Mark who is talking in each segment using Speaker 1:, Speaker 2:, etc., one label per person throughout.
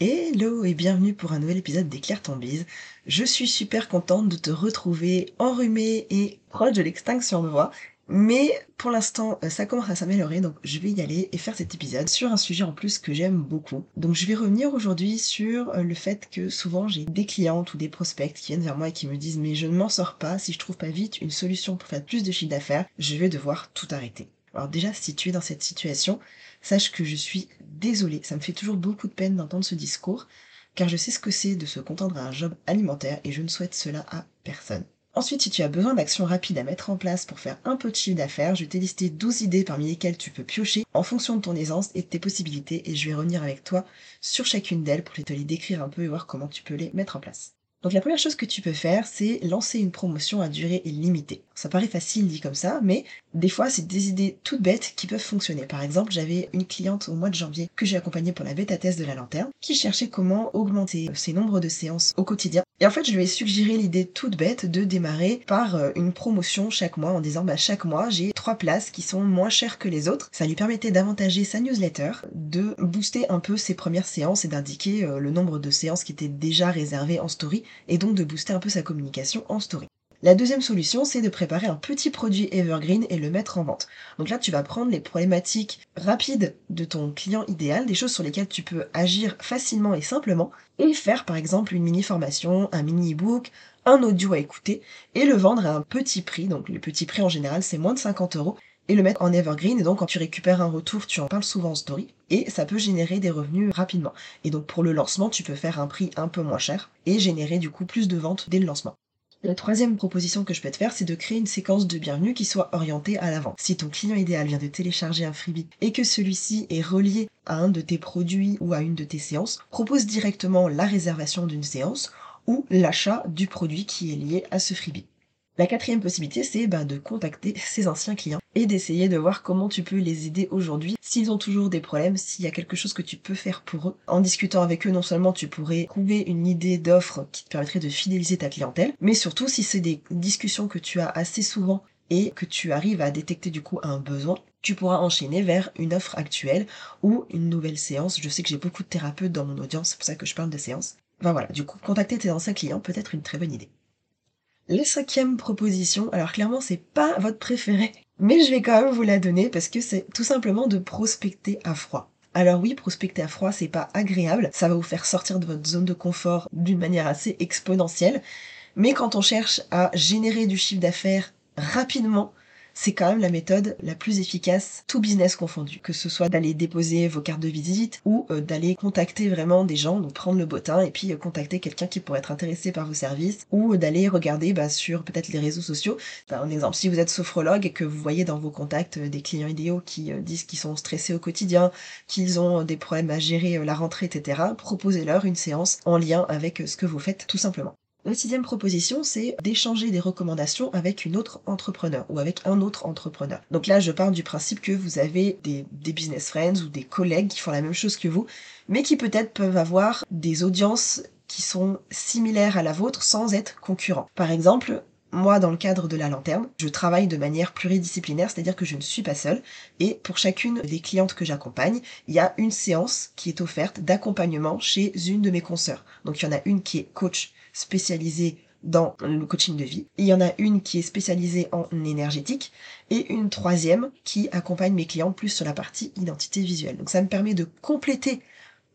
Speaker 1: Hello et bienvenue pour un nouvel épisode d'Éclaire ton bise. Je suis super contente de te retrouver enrhumée et proche de l'extinction de voix. Mais pour l'instant, euh, ça commence à s'améliorer, donc je vais y aller et faire cet épisode sur un sujet en plus que j'aime beaucoup. Donc je vais revenir aujourd'hui sur euh, le fait que souvent j'ai des clientes ou des prospects qui viennent vers moi et qui me disent mais je ne m'en sors pas, si je trouve pas vite une solution pour faire plus de chiffre d'affaires, je vais devoir tout arrêter. Alors déjà, si tu es dans cette situation, sache que je suis désolée, ça me fait toujours beaucoup de peine d'entendre ce discours, car je sais ce que c'est de se contenter d'un job alimentaire et je ne souhaite cela à personne. Ensuite, si tu as besoin d'actions rapides à mettre en place pour faire un peu de chiffre d'affaires, je t'ai listé 12 idées parmi lesquelles tu peux piocher en fonction de ton aisance et de tes possibilités et je vais revenir avec toi sur chacune d'elles pour te les décrire un peu et voir comment tu peux les mettre en place. Donc la première chose que tu peux faire, c'est lancer une promotion à durée illimitée. Ça paraît facile dit comme ça, mais des fois c'est des idées toutes bêtes qui peuvent fonctionner. Par exemple, j'avais une cliente au mois de janvier que j'ai accompagnée pour la bêta test de la lanterne, qui cherchait comment augmenter ses nombres de séances au quotidien. Et en fait, je lui ai suggéré l'idée toute bête de démarrer par euh, une promotion chaque mois en disant bah chaque mois j'ai trois places qui sont moins chères que les autres. Ça lui permettait d'avantager sa newsletter, de booster un peu ses premières séances et d'indiquer euh, le nombre de séances qui étaient déjà réservées en story et donc de booster un peu sa communication en story. La deuxième solution, c'est de préparer un petit produit evergreen et le mettre en vente. Donc là, tu vas prendre les problématiques rapides de ton client idéal, des choses sur lesquelles tu peux agir facilement et simplement, et faire par exemple une mini formation, un mini ebook, un audio à écouter, et le vendre à un petit prix. Donc le petit prix en général, c'est moins de 50 euros et le mettre en evergreen. Et donc, quand tu récupères un retour, tu en parles souvent en story. Et ça peut générer des revenus rapidement. Et donc, pour le lancement, tu peux faire un prix un peu moins cher et générer du coup plus de ventes dès le lancement. La troisième proposition que je peux te faire, c'est de créer une séquence de bienvenue qui soit orientée à l'avant. Si ton client idéal vient de télécharger un freebie et que celui-ci est relié à un de tes produits ou à une de tes séances, propose directement la réservation d'une séance ou l'achat du produit qui est lié à ce freebie. La quatrième possibilité, c'est bah, de contacter ses anciens clients et d'essayer de voir comment tu peux les aider aujourd'hui, s'ils ont toujours des problèmes, s'il y a quelque chose que tu peux faire pour eux. En discutant avec eux, non seulement tu pourrais trouver une idée d'offre qui te permettrait de fidéliser ta clientèle, mais surtout si c'est des discussions que tu as assez souvent et que tu arrives à détecter du coup un besoin, tu pourras enchaîner vers une offre actuelle ou une nouvelle séance. Je sais que j'ai beaucoup de thérapeutes dans mon audience, c'est pour ça que je parle de séance. Enfin voilà, du coup, contacter tes anciens clients peut être une très bonne idée. La cinquième proposition, alors clairement c'est pas votre préféré, mais je vais quand même vous la donner parce que c'est tout simplement de prospecter à froid. Alors oui, prospecter à froid, c'est pas agréable, ça va vous faire sortir de votre zone de confort d'une manière assez exponentielle, mais quand on cherche à générer du chiffre d'affaires rapidement, c'est quand même la méthode la plus efficace, tout business confondu. Que ce soit d'aller déposer vos cartes de visite ou euh, d'aller contacter vraiment des gens, donc prendre le bottin et puis euh, contacter quelqu'un qui pourrait être intéressé par vos services ou d'aller regarder bah, sur peut-être les réseaux sociaux. un exemple, si vous êtes sophrologue et que vous voyez dans vos contacts euh, des clients idéaux qui disent qu'ils sont stressés au quotidien, qu'ils ont des problèmes à gérer la rentrée, etc., proposez-leur une séance en lien avec ce que vous faites tout simplement. La sixième proposition, c'est d'échanger des recommandations avec une autre entrepreneur ou avec un autre entrepreneur. Donc là, je parle du principe que vous avez des, business friends ou des collègues qui font la même chose que vous, mais qui peut-être peuvent avoir des audiences qui sont similaires à la vôtre sans être concurrents. Par exemple, moi, dans le cadre de la lanterne, je travaille de manière pluridisciplinaire, c'est-à-dire que je ne suis pas seule. Et pour chacune des clientes que j'accompagne, il y a une séance qui est offerte d'accompagnement chez une de mes consoeurs. Donc il y en a une qui est coach spécialisée dans le coaching de vie. Il y en a une qui est spécialisée en énergétique et une troisième qui accompagne mes clients plus sur la partie identité visuelle. Donc ça me permet de compléter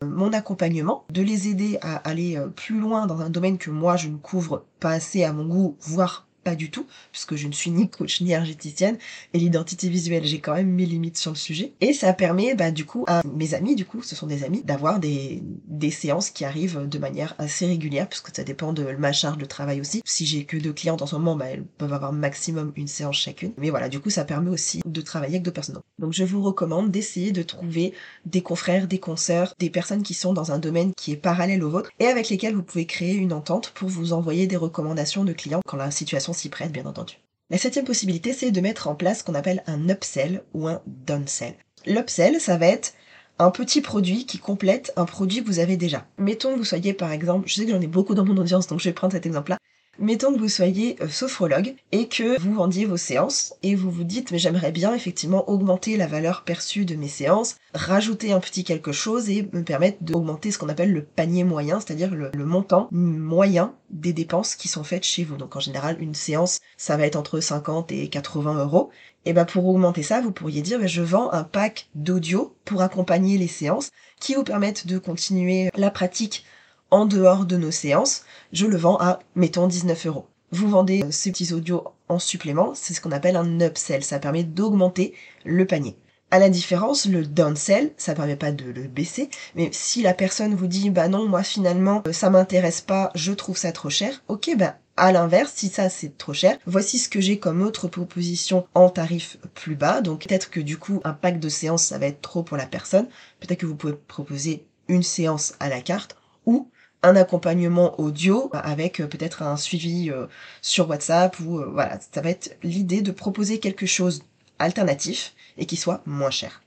Speaker 1: euh, mon accompagnement, de les aider à aller euh, plus loin dans un domaine que moi je ne couvre pas assez à mon goût, voire du tout, puisque je ne suis ni coach ni énergéticienne, et l'identité visuelle, j'ai quand même mes limites sur le sujet. Et ça permet, bah, du coup, à mes amis, du coup, ce sont des amis, d'avoir des, des séances qui arrivent de manière assez régulière, puisque ça dépend de ma charge de travail aussi. Si j'ai que deux clientes en ce moment, bah, elles peuvent avoir maximum une séance chacune. Mais voilà, du coup, ça permet aussi de travailler avec deux personnes. Donc, je vous recommande d'essayer de trouver des confrères, des consoeurs, des personnes qui sont dans un domaine qui est parallèle au vôtre, et avec lesquelles vous pouvez créer une entente pour vous envoyer des recommandations de clients quand la situation prête bien entendu. La septième possibilité, c'est de mettre en place ce qu'on appelle un upsell ou un downsell. L'upsell, ça va être un petit produit qui complète un produit que vous avez déjà. Mettons que vous soyez par exemple, je sais que j'en ai beaucoup dans mon audience, donc je vais prendre cet exemple-là. Mettons que vous soyez euh, sophrologue et que vous vendiez vos séances et vous vous dites mais j'aimerais bien effectivement augmenter la valeur perçue de mes séances, rajouter un petit quelque chose et me permettre d'augmenter ce qu'on appelle le panier moyen, c'est-à-dire le, montant moyen des dépenses qui sont faites chez vous. Donc en général une séance ça va être entre 50 et 80 euros. Et ben pour augmenter ça, vous pourriez dire ben, je vends un pack d'audio pour accompagner les séances qui vous permettent de continuer la pratique en dehors de nos séances, je le vends à, mettons, 19 euros. Vous vendez euh, ces petits audios en supplément, c'est ce qu'on appelle un upsell, ça permet d'augmenter le panier. À la différence, le downsell, ça permet pas de le baisser, mais si la personne vous dit bah non, moi finalement euh, ça m'intéresse pas, je trouve ça trop cher, ok bah à l'inverse, si ça c'est trop cher, voici ce que j'ai comme autre proposition en tarif plus bas. Donc peut-être que du coup un pack de séances ça va être trop pour la personne. Peut-être que vous pouvez proposer une séance à la carte ou un accompagnement audio avec euh, peut-être un suivi euh, sur WhatsApp ou euh, voilà, ça va être l'idée de proposer quelque chose alternatif et qui soit moins cher.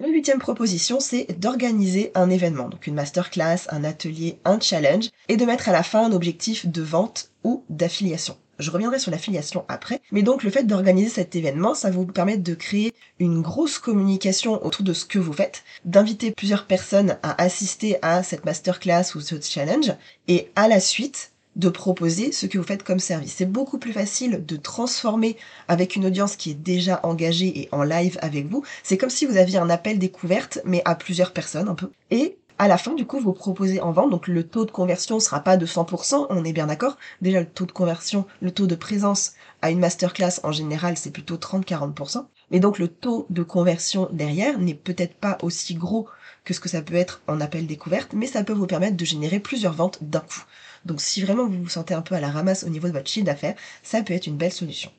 Speaker 1: La huitième proposition, c'est d'organiser un événement, donc une masterclass, un atelier, un challenge, et de mettre à la fin un objectif de vente ou d'affiliation. Je reviendrai sur l'affiliation après. Mais donc le fait d'organiser cet événement, ça vous permettre de créer une grosse communication autour de ce que vous faites, d'inviter plusieurs personnes à assister à cette masterclass ou ce challenge, et à la suite, de proposer ce que vous faites comme service. C'est beaucoup plus facile de transformer avec une audience qui est déjà engagée et en live avec vous. C'est comme si vous aviez un appel découverte, mais à plusieurs personnes un peu. Et à la fin, du coup, vous proposez en vente, donc le taux de conversion sera pas de 100%, on est bien d'accord. Déjà, le taux de conversion, le taux de présence à une masterclass, en général, c'est plutôt 30-40%. Mais donc, le taux de conversion derrière n'est peut-être pas aussi gros que ce que ça peut être en appel découverte, mais ça peut vous permettre de générer plusieurs ventes d'un coup. Donc, si vraiment vous vous sentez un peu à la ramasse au niveau de votre chiffre d'affaires, ça peut être une belle solution.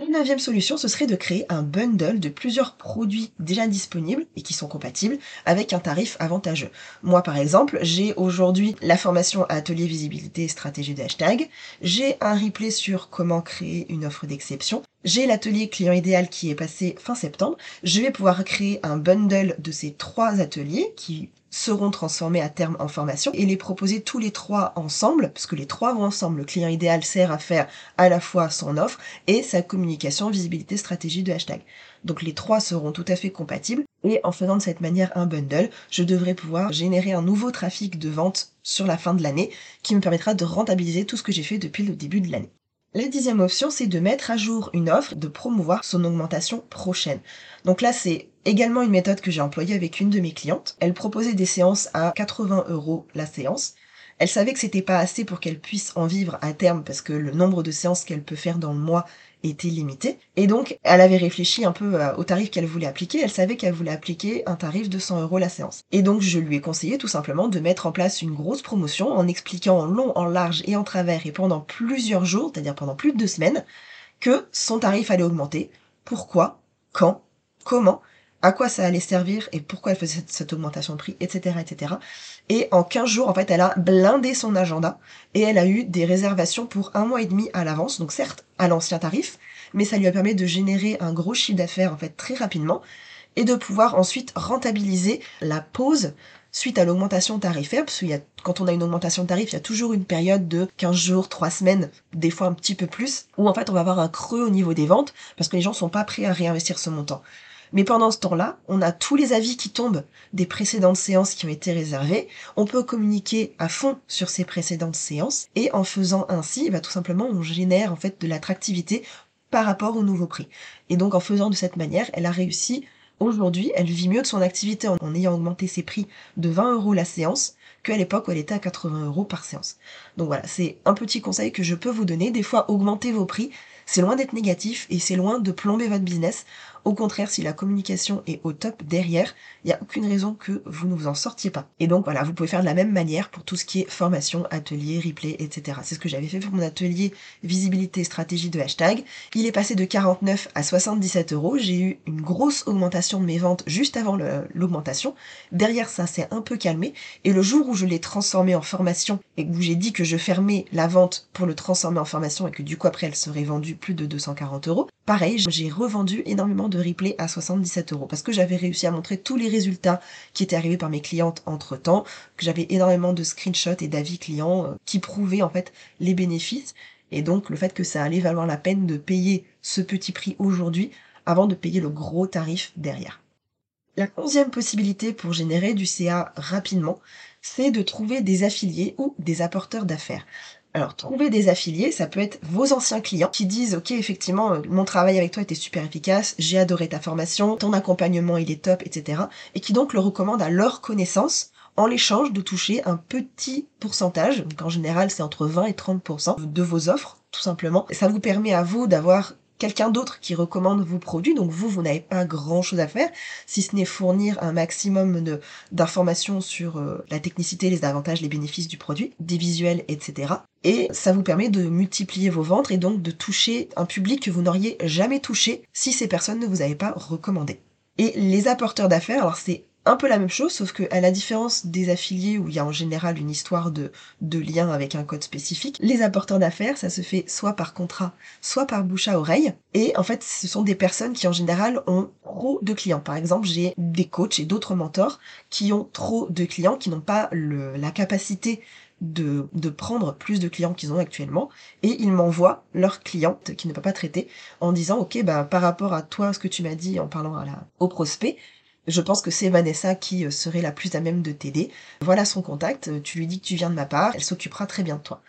Speaker 1: Une neuvième solution, ce serait de créer un bundle de plusieurs produits déjà disponibles et qui sont compatibles avec un tarif avantageux. Moi, par exemple, j'ai aujourd'hui la formation Atelier Visibilité et Stratégie de Hashtag. J'ai un replay sur comment créer une offre d'exception. J'ai l'atelier client idéal qui est passé fin septembre. Je vais pouvoir créer un bundle de ces trois ateliers qui seront transformés à terme en formation et les proposer tous les trois ensemble, parce que les trois vont ensemble. Le client idéal sert à faire à la fois son offre et sa communication, visibilité, stratégie de hashtag. Donc les trois seront tout à fait compatibles et en faisant de cette manière un bundle, je devrais pouvoir générer un nouveau trafic de vente sur la fin de l'année qui me permettra de rentabiliser tout ce que j'ai fait depuis le début de l'année. La dixième option, c'est de mettre à jour une offre, de promouvoir son augmentation prochaine. Donc là, c'est également une méthode que j'ai employée avec une de mes clientes. Elle proposait des séances à 80 euros la séance. Elle savait que c'était pas assez pour qu'elle puisse en vivre à terme parce que le nombre de séances qu'elle peut faire dans le mois était limité. Et donc, elle avait réfléchi un peu euh, au tarif qu'elle voulait appliquer. Elle savait qu'elle voulait appliquer un tarif de 100 euros la séance. Et donc, je lui ai conseillé tout simplement de mettre en place une grosse promotion en expliquant en long, en large et en travers et pendant plusieurs jours, c'est-à-dire pendant plus de deux semaines, que son tarif allait augmenter. Pourquoi? Quand? Comment? À quoi ça allait servir et pourquoi elle faisait cette, augmentation de prix, etc., etc. Et en 15 jours, en fait, elle a blindé son agenda et elle a eu des réservations pour un mois et demi à l'avance. Donc certes, à l'ancien tarif, mais ça lui a permis de générer un gros chiffre d'affaires, en fait, très rapidement et de pouvoir ensuite rentabiliser la pause suite à l'augmentation tarifaire, parce qu'il y a, quand on a une augmentation de tarif, il y a toujours une période de 15 jours, 3 semaines, des fois un petit peu plus, où en fait on va avoir un creux au niveau des ventes, parce que les gens sont pas prêts à réinvestir ce montant. Mais pendant ce temps-là, on a tous les avis qui tombent des précédentes séances qui ont été réservées. On peut communiquer à fond sur ces précédentes séances et en faisant ainsi, bah, tout simplement, on génère en fait de l'attractivité par rapport au nouveau prix. Et donc en faisant de cette manière, elle a réussi Aujourd'hui, elle vit mieux de son activité en, ayant augmenté ses prix de 20 euros la séance qu'à l'époque où elle était à 80 euros par séance. Donc voilà, c'est un petit conseil que je peux vous donner. Des fois, augmenter vos prix, C'est loin d'être négatif et c'est loin de plomber votre business. Au contraire, si la communication est au top derrière, il n'y a aucune raison que vous ne vous en sortiez pas. Et donc voilà, vous pouvez faire de la même manière pour tout ce qui est formation, atelier, replay, etc. C'est ce que j'avais fait pour mon atelier visibilité stratégie de hashtag. Il est passé de 49 à 77 euros. J'ai eu une grosse augmentation de mes ventes juste avant l'augmentation. Derrière ça, c'est un peu calmé. Et le jour où je l'ai transformé en formation et où j'ai dit que je fermais la vente pour le transformer en formation et que du coup après elle serait vendue plus de 240 euros, pareil, j'ai revendu énormément de replay à 77 euros parce que j'avais réussi à montrer tous les résultats qui étaient arrivés par mes clientes entre temps, que j'avais énormément de screenshots et d'avis clients euh, qui prouvaient en fait les bénéfices et donc le fait que ça allait valoir la peine de payer ce petit prix aujourd'hui avant de payer le gros tarif derrière. La onzième possibilité pour générer du CA rapidement, c'est de trouver des affiliés ou des apporteurs d'affaires. Alors, trouver des affiliés, ça peut être vos anciens clients qui disent, OK, effectivement, euh, mon travail avec toi était super efficace, j'ai adoré ta formation, ton accompagnement, il est top, etc. Et qui donc le recommandent à leur connaissance en l'échange de toucher un petit pourcentage, donc en général c'est entre 20 et 30% de vos offres, tout simplement. Ça vous permet à vous d'avoir quelqu'un d'autre qui recommande vos produits. Donc vous, vous n'avez pas grand chose à faire, si ce n'est fournir un maximum d'informations sur euh, la technicité, les avantages, les bénéfices du produit, des visuels, etc. Et ça vous permet de multiplier vos ventes et donc de toucher un public que vous n'auriez jamais touché si ces personnes ne vous avaient pas recommandé. Et les apporteurs d'affaires, alors c'est un peu la même chose, sauf que à la différence des affiliés où il y a en général une histoire de, de lien avec un code spécifique, les apporteurs d'affaires, ça se fait soit par contrat, soit par bouche à oreille. Et en fait, ce sont des personnes qui en général ont trop de clients. Par exemple, j'ai des coachs et d'autres mentors qui ont trop de clients, qui n'ont pas la capacité de, de, prendre plus de clients qu'ils ont actuellement et ils m'envoient leurs clients qui ne peuvent pas traiter en disant ok bah par rapport à toi ce que tu m'as dit en parlant à la, au prospect je pense que c'est Vanessa qui euh, serait la plus à même de t'aider. Voilà son contact, euh, tu lui dis que tu viens de ma part, elle s'occupera très bien de toi.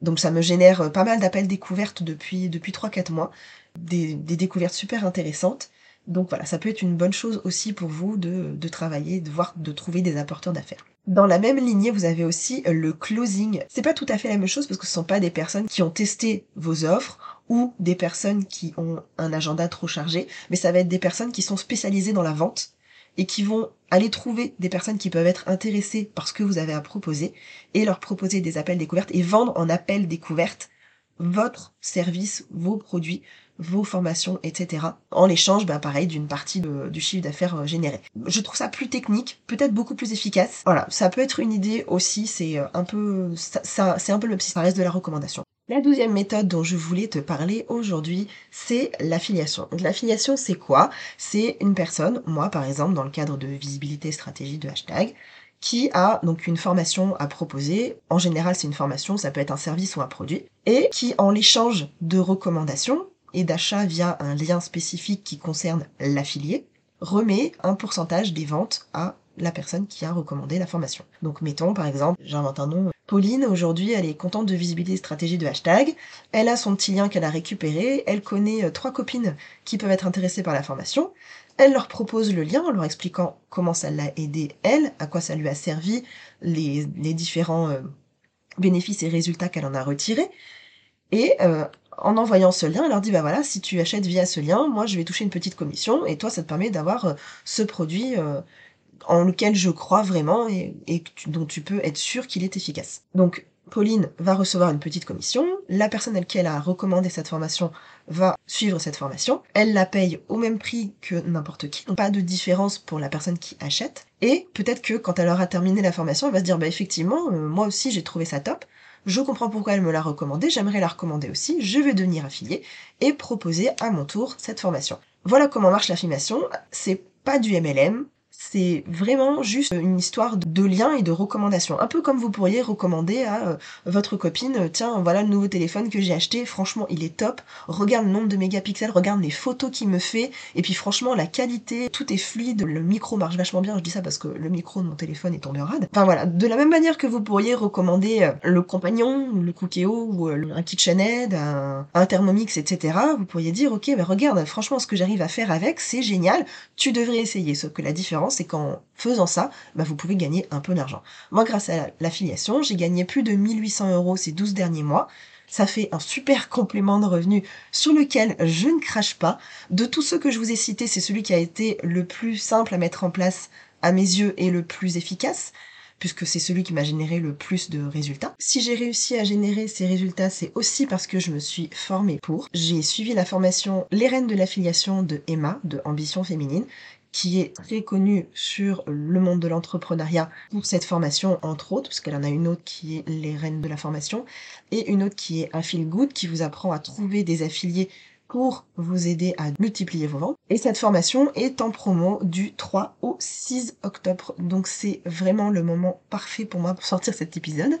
Speaker 1: Donc ça me génère euh, pas mal d'appels découvertes depuis, depuis 3-4 mois, des, découvertes super intéressantes. Donc voilà, ça peut être une bonne chose aussi pour vous de, de travailler, de voir, de trouver des apporteurs d'affaires. Dans la même lignée, vous avez aussi le closing. C'est pas tout à fait la même chose parce que ce sont pas des personnes qui ont testé vos offres ou des personnes qui ont un agenda trop chargé, mais ça va être des personnes qui sont spécialisées dans la vente et qui vont aller trouver des personnes qui peuvent être intéressées par ce que vous avez à proposer et leur proposer des appels découvertes et vendre en appel découverte votre service, vos produits, vos formations, etc. En échange, ben pareil, d'une partie du chiffre d'affaires euh, généré. Je trouve ça plus technique, peut-être beaucoup plus efficace. Voilà, ça peut être une idée aussi, c'est euh, un peu, ça, c'est un peu le si ça reste de la recommandation. La douzième méthode dont je voulais te parler aujourd'hui, c'est l'affiliation. L'affiliation, c'est quoi? C'est une personne, moi par exemple, dans le cadre de visibilité stratégie de hashtag, qui a donc une formation à proposer. En général, c'est une formation, ça peut être un service ou un produit, et qui, en l'échange de recommandations et d'achat via un lien spécifique qui concerne l'affilié, remet un pourcentage des ventes à la personne qui a recommandé la formation. Donc mettons par exemple, j'invente un nom, Pauline aujourd'hui elle est contente de visibilité stratégie de hashtag, elle a son petit lien qu'elle a récupéré, elle connaît euh, trois copines qui peuvent être intéressées par la formation, elle leur propose le lien en leur expliquant comment ça l'a aidé elle, à quoi ça lui a servi, les, différents euh, bénéfices et résultats qu'elle en a retirés, et euh, en envoyant ce lien, elle leur dit bah voilà, si tu achètes via ce lien, moi je vais toucher une petite commission et toi ça te permet d'avoir ce produit en lequel je crois vraiment et, dont tu peux être sûr qu'il est efficace. Donc Pauline va recevoir une petite commission, la personne à laquelle a recommandé cette formation va suivre cette formation, elle la paye au même prix que n'importe qui, donc pas de différence pour la personne qui achète, et peut-être que quand elle aura terminé la formation, elle va se dire bah effectivement, euh, moi aussi j'ai trouvé ça top, je comprends pourquoi elle me l'a recommandé, j'aimerais la recommander aussi, je vais devenir affiliée et proposer à mon tour cette formation. Voilà comment marche l'affiliation, c'est pas du MLM, c'est vraiment juste une histoire de lien et de recommandation. Un peu comme vous pourriez recommander à euh, votre copine, euh, tiens, voilà le nouveau téléphone que j'ai acheté, franchement, il est top, regarde le nombre de mégapixels, regarde les photos qu'il me fait, et puis franchement, la qualité, tout est fluide, le micro marche vachement bien, je dis ça parce que le micro de mon téléphone est tombé en rade. Enfin voilà, de la même manière que vous pourriez recommander euh, le compagnon, le Cookéo, ou un KitchenAid, un, un Thermomix, etc., vous pourriez dire, ok, ben regarde, franchement, ce que j'arrive à faire avec, c'est génial, tu devrais essayer, sauf que la différence, c'est qu'en faisant ça, bah, vous pouvez gagner un peu d'argent. Moi, grâce à l'affiliation, j'ai gagné plus de 1800 euros ces 12 derniers mois. Ça fait un super complément de revenu sur lequel je ne crache pas. De tous ceux que je vous ai cités, c'est celui qui a été le plus simple à mettre en place à mes yeux et le plus efficace puisque c'est celui qui m'a généré le plus de résultats. Si j'ai réussi à générer ces résultats, c'est aussi parce que je me suis formée pour. J'ai suivi la formation Les Reines de l'affiliation de Emma, de Ambition Féminine, qui est très connue sur le monde de l'entrepreneuriat pour cette formation, entre autres, parce qu'elle en a une autre qui est les reines de la formation, et une autre qui est un feel good, qui vous apprend à trouver des affiliés pour vous aider à multiplier vos ventes. Et cette formation est en promo du 3 au 6 octobre. Donc c'est vraiment le moment parfait pour moi pour sortir cet épisode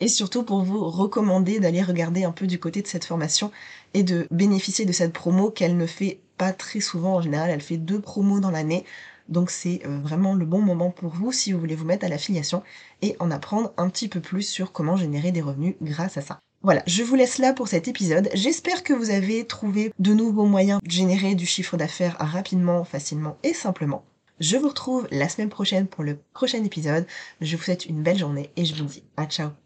Speaker 1: et surtout pour vous recommander d'aller regarder un peu du côté de cette formation et de bénéficier de cette promo qu'elle ne fait pas très souvent en général. Elle fait deux promos dans l'année. Donc c'est euh, vraiment le bon moment pour vous si vous voulez vous mettre à l'affiliation et en apprendre un petit peu plus sur comment générer des revenus grâce à ça. Voilà, je vous laisse là pour cet épisode. J'espère que vous avez trouvé de nouveaux moyens de générer du chiffre d'affaires rapidement, facilement et simplement. Je vous retrouve la semaine prochaine pour le prochain épisode. Je vous souhaite une belle journée et je vous dis à ciao